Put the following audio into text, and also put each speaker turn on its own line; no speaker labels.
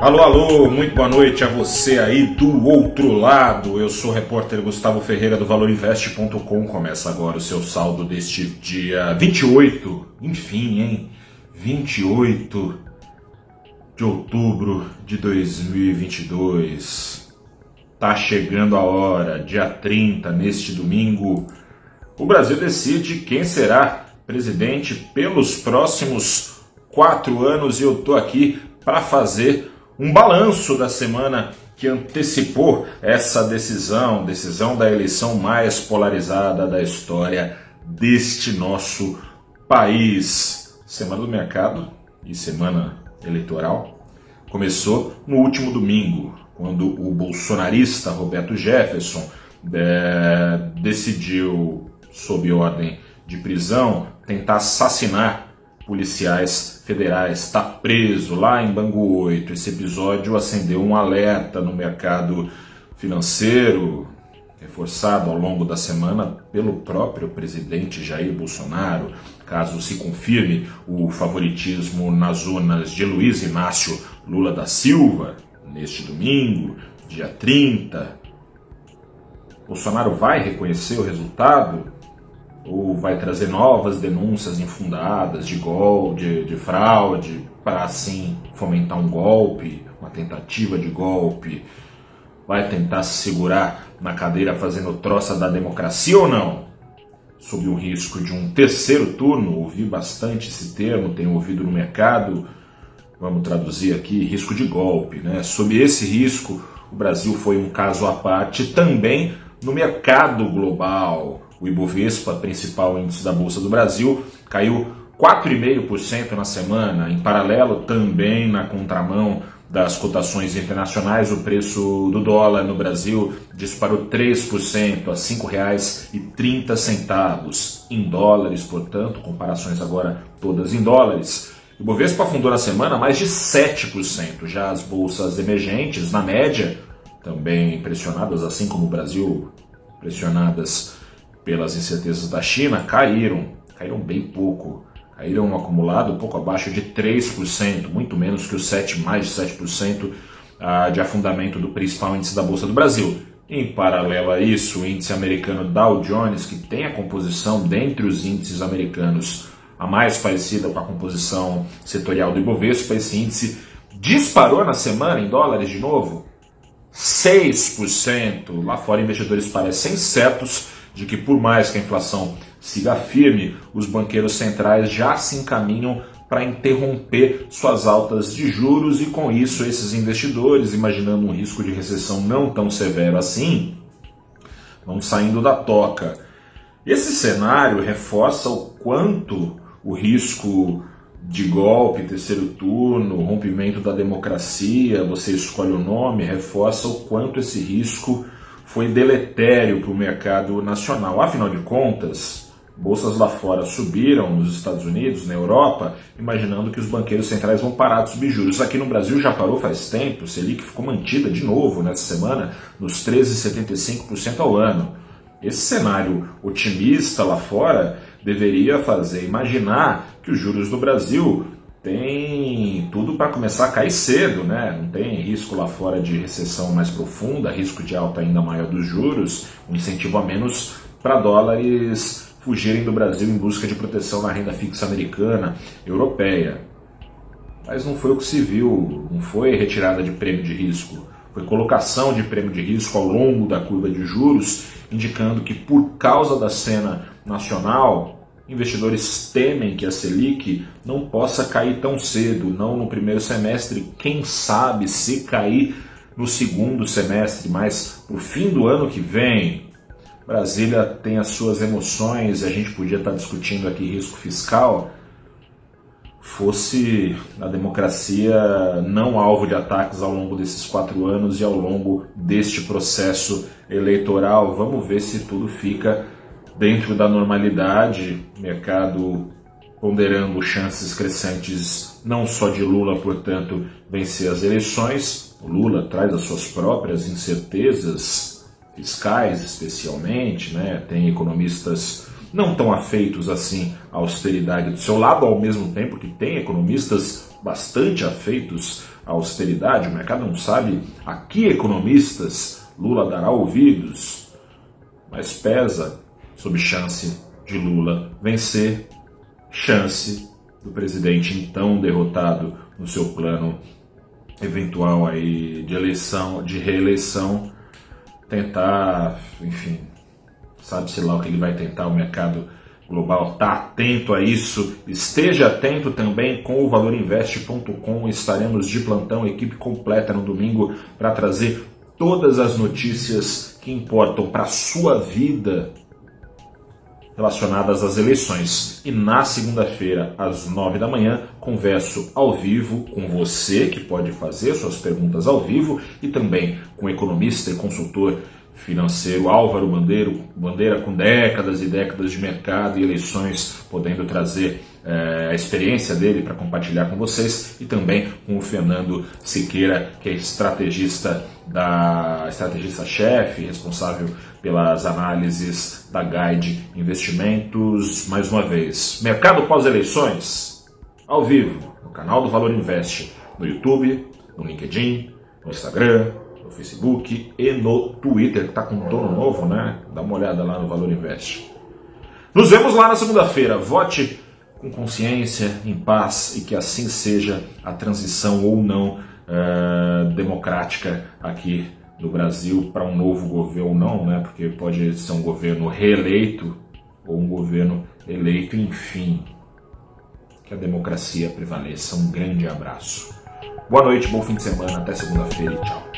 Alô, alô, muito boa noite a você aí do outro lado. Eu sou o repórter Gustavo Ferreira do ValorInvest.com. Começa agora o seu saldo deste dia 28, enfim, hein? 28 de outubro de 2022. Tá chegando a hora, dia 30, neste domingo, o Brasil decide quem será presidente pelos próximos quatro anos e eu tô aqui para fazer um balanço da semana que antecipou essa decisão, decisão da eleição mais polarizada da história deste nosso país. Semana do mercado e semana eleitoral começou no último domingo, quando o bolsonarista Roberto Jefferson é, decidiu, sob ordem de prisão, tentar assassinar policiais federais está preso lá em Bangu 8. Esse episódio acendeu um alerta no mercado financeiro, reforçado ao longo da semana pelo próprio presidente Jair Bolsonaro, caso se confirme o favoritismo nas urnas de Luiz Inácio Lula da Silva, neste domingo, dia 30. Bolsonaro vai reconhecer o resultado? Ou vai trazer novas denúncias infundadas de golpe, de, de fraude, para assim fomentar um golpe, uma tentativa de golpe, vai tentar se segurar na cadeira fazendo troça da democracia ou não? Sob o risco de um terceiro turno, ouvi bastante esse termo, tenho ouvido no mercado, vamos traduzir aqui, risco de golpe, né? Sob esse risco, o Brasil foi um caso à parte também no mercado global. O Ibovespa, principal índice da Bolsa do Brasil, caiu 4,5% na semana. Em paralelo, também na contramão das cotações internacionais, o preço do dólar no Brasil disparou 3% a R$ 5,30 em dólares, portanto, comparações agora todas em dólares. O Bovespa afundou na semana mais de 7%. Já as bolsas emergentes, na média, também pressionadas, assim como o Brasil, pressionadas pelas incertezas da China, caíram, caíram bem pouco. Caíram um acumulado pouco abaixo de 3%, muito menos que os 7, mais de 7% ah, de afundamento do principal índice da Bolsa do Brasil. Em paralelo a isso, o índice americano Dow Jones, que tem a composição dentre os índices americanos a mais parecida com a composição setorial do Ibovespa, esse índice disparou na semana em dólares de novo, 6%. Lá fora, investidores parecem certos de que, por mais que a inflação siga firme, os banqueiros centrais já se encaminham para interromper suas altas de juros e, com isso, esses investidores, imaginando um risco de recessão não tão severo assim, vão saindo da toca. Esse cenário reforça o quanto o risco de golpe, terceiro turno, rompimento da democracia, você escolhe o nome, reforça o quanto esse risco foi deletério para o mercado nacional. Afinal de contas, bolsas lá fora subiram nos Estados Unidos, na Europa, imaginando que os banqueiros centrais vão parar de subir juros. Aqui no Brasil já parou faz tempo, Selic ficou mantida de novo nessa semana nos 13,75% ao ano. Esse cenário otimista lá fora deveria fazer imaginar que os juros do Brasil tem tudo para começar a cair cedo, né? Não tem risco lá fora de recessão mais profunda, risco de alta ainda maior dos juros, um incentivo a menos para dólares fugirem do Brasil em busca de proteção na renda fixa americana, europeia. Mas não foi o que se viu, não foi retirada de prêmio de risco, foi colocação de prêmio de risco ao longo da curva de juros, indicando que por causa da cena nacional, Investidores temem que a Selic não possa cair tão cedo, não no primeiro semestre, quem sabe se cair no segundo semestre, mas para o fim do ano que vem. Brasília tem as suas emoções, a gente podia estar discutindo aqui risco fiscal. Fosse a democracia não alvo de ataques ao longo desses quatro anos e ao longo deste processo eleitoral, vamos ver se tudo fica dentro da normalidade, mercado ponderando chances crescentes não só de Lula, portanto, vencer as eleições. Lula traz as suas próprias incertezas fiscais, especialmente, né? Tem economistas não tão afeitos assim à austeridade do seu lado, ao mesmo tempo que tem economistas bastante afeitos à austeridade. O mercado não sabe a que economistas Lula dará ouvidos, mas pesa sob chance de Lula vencer, chance do presidente então derrotado no seu plano eventual aí de eleição, de reeleição, tentar, enfim, sabe-se lá o que ele vai tentar, o mercado global está atento a isso. Esteja atento também com o valorinvest.com. Estaremos de plantão, equipe completa no domingo para trazer todas as notícias que importam para a sua vida relacionadas às eleições. E na segunda-feira, às nove da manhã, converso ao vivo com você, que pode fazer suas perguntas ao vivo, e também com o economista e consultor financeiro Álvaro Bandeiro, Bandeira com décadas e décadas de mercado e eleições, podendo trazer é, a experiência dele para compartilhar com vocês e também com o Fernando Siqueira, que é estrategista da estrategista chefe, responsável pelas análises da Guide Investimentos. Mais uma vez, mercado pós-eleições, ao vivo, no canal do Valor Invest, no YouTube, no LinkedIn, no Instagram, no Facebook e no Twitter, que está com um dono novo, né? Dá uma olhada lá no Valor Invest. Nos vemos lá na segunda-feira. Vote com consciência, em paz e que assim seja a transição ou não uh, democrática aqui no Brasil para um novo governo ou não, né? Porque pode ser um governo reeleito ou um governo eleito, enfim. Que a democracia prevaleça. Um grande abraço. Boa noite, bom fim de semana, até segunda-feira e tchau.